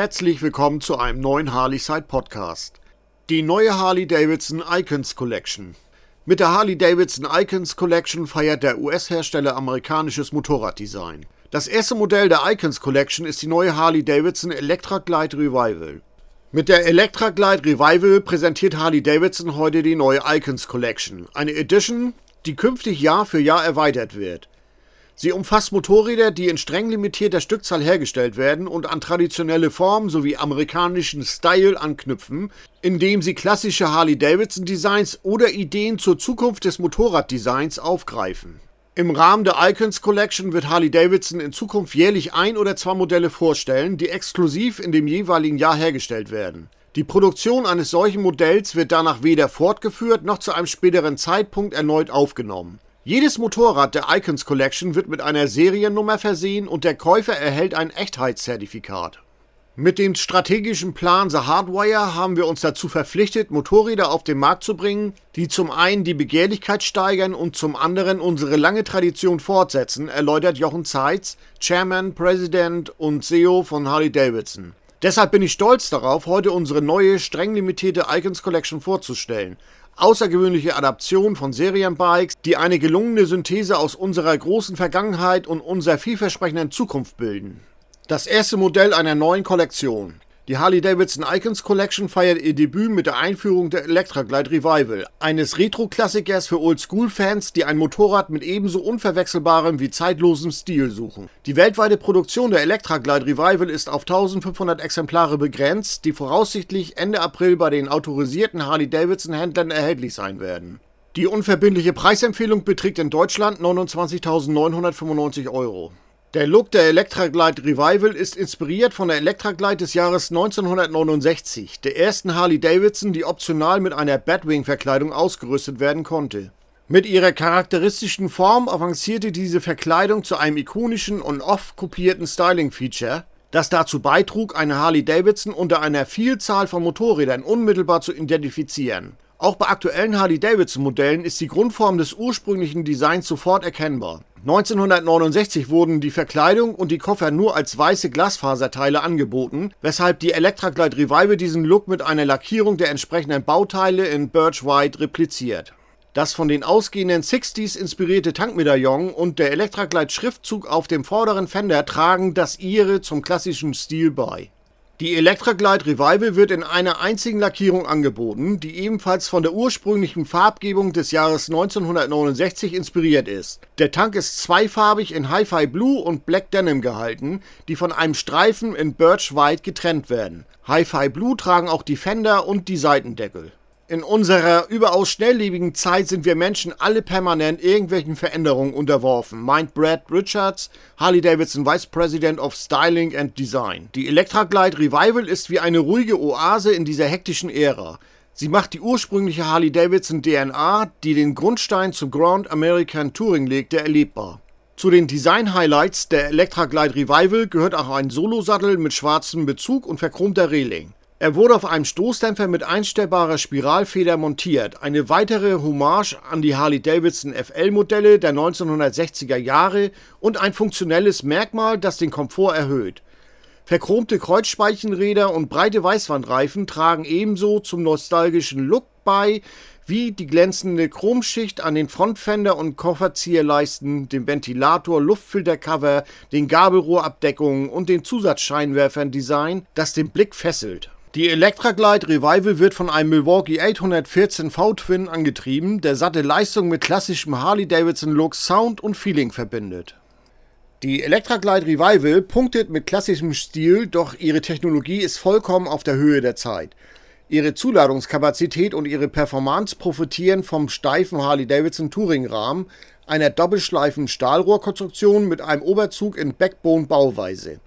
Herzlich willkommen zu einem neuen Harley Side Podcast. Die neue Harley Davidson Icons Collection. Mit der Harley Davidson Icons Collection feiert der US-Hersteller amerikanisches Motorraddesign. Das erste Modell der Icons Collection ist die neue Harley Davidson Electra Glide Revival. Mit der Electra Glide Revival präsentiert Harley Davidson heute die neue Icons Collection, eine Edition, die künftig Jahr für Jahr erweitert wird. Sie umfasst Motorräder, die in streng limitierter Stückzahl hergestellt werden und an traditionelle Formen sowie amerikanischen Style anknüpfen, indem sie klassische Harley-Davidson-Designs oder Ideen zur Zukunft des Motorraddesigns aufgreifen. Im Rahmen der Icons Collection wird Harley-Davidson in Zukunft jährlich ein oder zwei Modelle vorstellen, die exklusiv in dem jeweiligen Jahr hergestellt werden. Die Produktion eines solchen Modells wird danach weder fortgeführt noch zu einem späteren Zeitpunkt erneut aufgenommen. Jedes Motorrad der Icons Collection wird mit einer Seriennummer versehen und der Käufer erhält ein Echtheitszertifikat. Mit dem strategischen Plan The Hardwire haben wir uns dazu verpflichtet, Motorräder auf den Markt zu bringen, die zum einen die Begehrlichkeit steigern und zum anderen unsere lange Tradition fortsetzen, erläutert Jochen Zeitz, Chairman, President und CEO von Harley Davidson. Deshalb bin ich stolz darauf, heute unsere neue, streng limitierte Icons Collection vorzustellen außergewöhnliche Adaption von Serienbikes, die eine gelungene Synthese aus unserer großen Vergangenheit und unserer vielversprechenden Zukunft bilden. Das erste Modell einer neuen Kollektion. Die Harley-Davidson Icons Collection feiert ihr Debüt mit der Einführung der Electra Glide Revival, eines Retro-Klassikers für Oldschool-Fans, die ein Motorrad mit ebenso unverwechselbarem wie zeitlosem Stil suchen. Die weltweite Produktion der Electra Glide Revival ist auf 1500 Exemplare begrenzt, die voraussichtlich Ende April bei den autorisierten Harley-Davidson-Händlern erhältlich sein werden. Die unverbindliche Preisempfehlung beträgt in Deutschland 29.995 Euro. Der Look der Electra Glide Revival ist inspiriert von der Electra Glide des Jahres 1969, der ersten Harley Davidson, die optional mit einer Batwing-Verkleidung ausgerüstet werden konnte. Mit ihrer charakteristischen Form avancierte diese Verkleidung zu einem ikonischen und oft kopierten Styling-Feature, das dazu beitrug, eine Harley Davidson unter einer Vielzahl von Motorrädern unmittelbar zu identifizieren. Auch bei aktuellen Harley-Davidson-Modellen ist die Grundform des ursprünglichen Designs sofort erkennbar. 1969 wurden die Verkleidung und die Koffer nur als weiße Glasfaserteile angeboten, weshalb die Electra Glide Revival diesen Look mit einer Lackierung der entsprechenden Bauteile in Birch White repliziert. Das von den ausgehenden 60s inspirierte Tankmedaillon und der Electra Glide Schriftzug auf dem vorderen Fender tragen das ihre zum klassischen Stil bei die Electra Glide Revival wird in einer einzigen Lackierung angeboten, die ebenfalls von der ursprünglichen Farbgebung des Jahres 1969 inspiriert ist. Der Tank ist zweifarbig in Hi-Fi Blue und Black Denim gehalten, die von einem Streifen in Birch White getrennt werden. Hi-Fi Blue tragen auch die Fender und die Seitendeckel in unserer überaus schnelllebigen Zeit sind wir Menschen alle permanent irgendwelchen Veränderungen unterworfen, meint Brad Richards, Harley Davidson Vice President of Styling and Design. Die Electra Glide Revival ist wie eine ruhige Oase in dieser hektischen Ära. Sie macht die ursprüngliche Harley Davidson DNA, die den Grundstein zum Grand American Touring legte, erlebbar. Zu den Design-Highlights der Electra Glide Revival gehört auch ein Solosattel mit schwarzem Bezug und verchromter Reling. Er wurde auf einem Stoßdämpfer mit einstellbarer Spiralfeder montiert, eine weitere Hommage an die Harley-Davidson FL-Modelle der 1960er Jahre und ein funktionelles Merkmal, das den Komfort erhöht. Verchromte Kreuzspeichenräder und breite Weißwandreifen tragen ebenso zum nostalgischen Look bei wie die glänzende Chromschicht an den Frontfender und Kofferzieherleisten, dem Ventilator, Luftfiltercover, den Gabelrohrabdeckungen und den Zusatzscheinwerfern-Design, das den Blick fesselt. Die Electra Glide Revival wird von einem Milwaukee 814 V-Twin angetrieben, der satte Leistung mit klassischem Harley-Davidson-Look, Sound und Feeling verbindet. Die Electra Glide Revival punktet mit klassischem Stil, doch ihre Technologie ist vollkommen auf der Höhe der Zeit. Ihre Zuladungskapazität und ihre Performance profitieren vom steifen Harley-Davidson Touring-Rahmen, einer doppelschleifen Stahlrohrkonstruktion mit einem Oberzug in Backbone-Bauweise.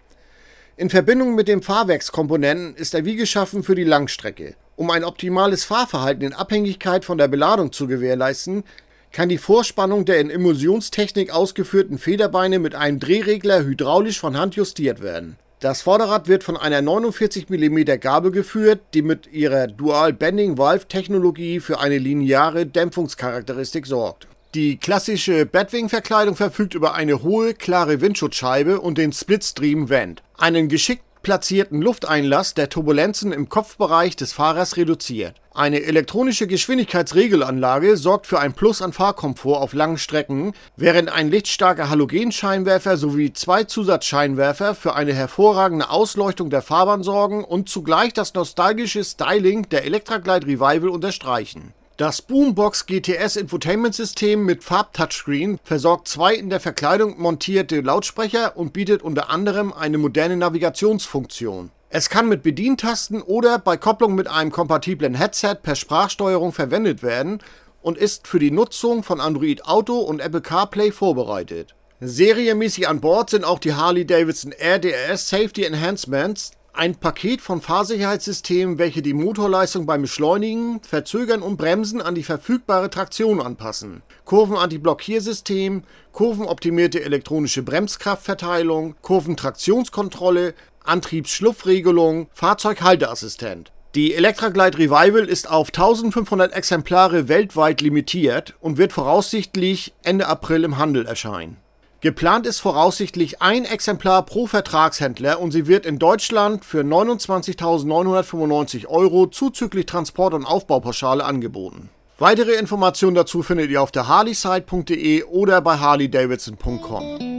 In Verbindung mit den Fahrwerkskomponenten ist er wie geschaffen für die Langstrecke. Um ein optimales Fahrverhalten in Abhängigkeit von der Beladung zu gewährleisten, kann die Vorspannung der in Emulsionstechnik ausgeführten Federbeine mit einem Drehregler hydraulisch von Hand justiert werden. Das Vorderrad wird von einer 49 mm Gabel geführt, die mit ihrer Dual Bending Valve Technologie für eine lineare Dämpfungscharakteristik sorgt die klassische Batwing-Verkleidung verfügt über eine hohe, klare Windschutzscheibe und den Splitstream Vent, einen geschickt platzierten Lufteinlass der Turbulenzen im Kopfbereich des Fahrers reduziert. Eine elektronische Geschwindigkeitsregelanlage sorgt für ein Plus an Fahrkomfort auf langen Strecken, während ein lichtstarker Halogenscheinwerfer sowie zwei Zusatzscheinwerfer für eine hervorragende Ausleuchtung der Fahrbahn sorgen und zugleich das nostalgische Styling der Electra Glide Revival unterstreichen. Das Boombox GTS Infotainment System mit Farbtouchscreen versorgt zwei in der Verkleidung montierte Lautsprecher und bietet unter anderem eine moderne Navigationsfunktion. Es kann mit Bedientasten oder bei Kopplung mit einem kompatiblen Headset per Sprachsteuerung verwendet werden und ist für die Nutzung von Android Auto und Apple CarPlay vorbereitet. Serienmäßig an Bord sind auch die Harley-Davidson RDRS Safety Enhancements, ein Paket von Fahrsicherheitssystemen, welche die Motorleistung beim Beschleunigen, Verzögern und Bremsen an die verfügbare Traktion anpassen. Kurvenantiblockiersystem, kurvenoptimierte elektronische Bremskraftverteilung, Kurventraktionskontrolle, Antriebsschlupfregelung, Fahrzeughalteassistent. Die Electra Glide Revival ist auf 1500 Exemplare weltweit limitiert und wird voraussichtlich Ende April im Handel erscheinen. Geplant ist voraussichtlich ein Exemplar pro Vertragshändler und sie wird in Deutschland für 29.995 Euro zuzüglich Transport- und Aufbaupauschale angeboten. Weitere Informationen dazu findet ihr auf der harleyside.de oder bei harleydavidson.com.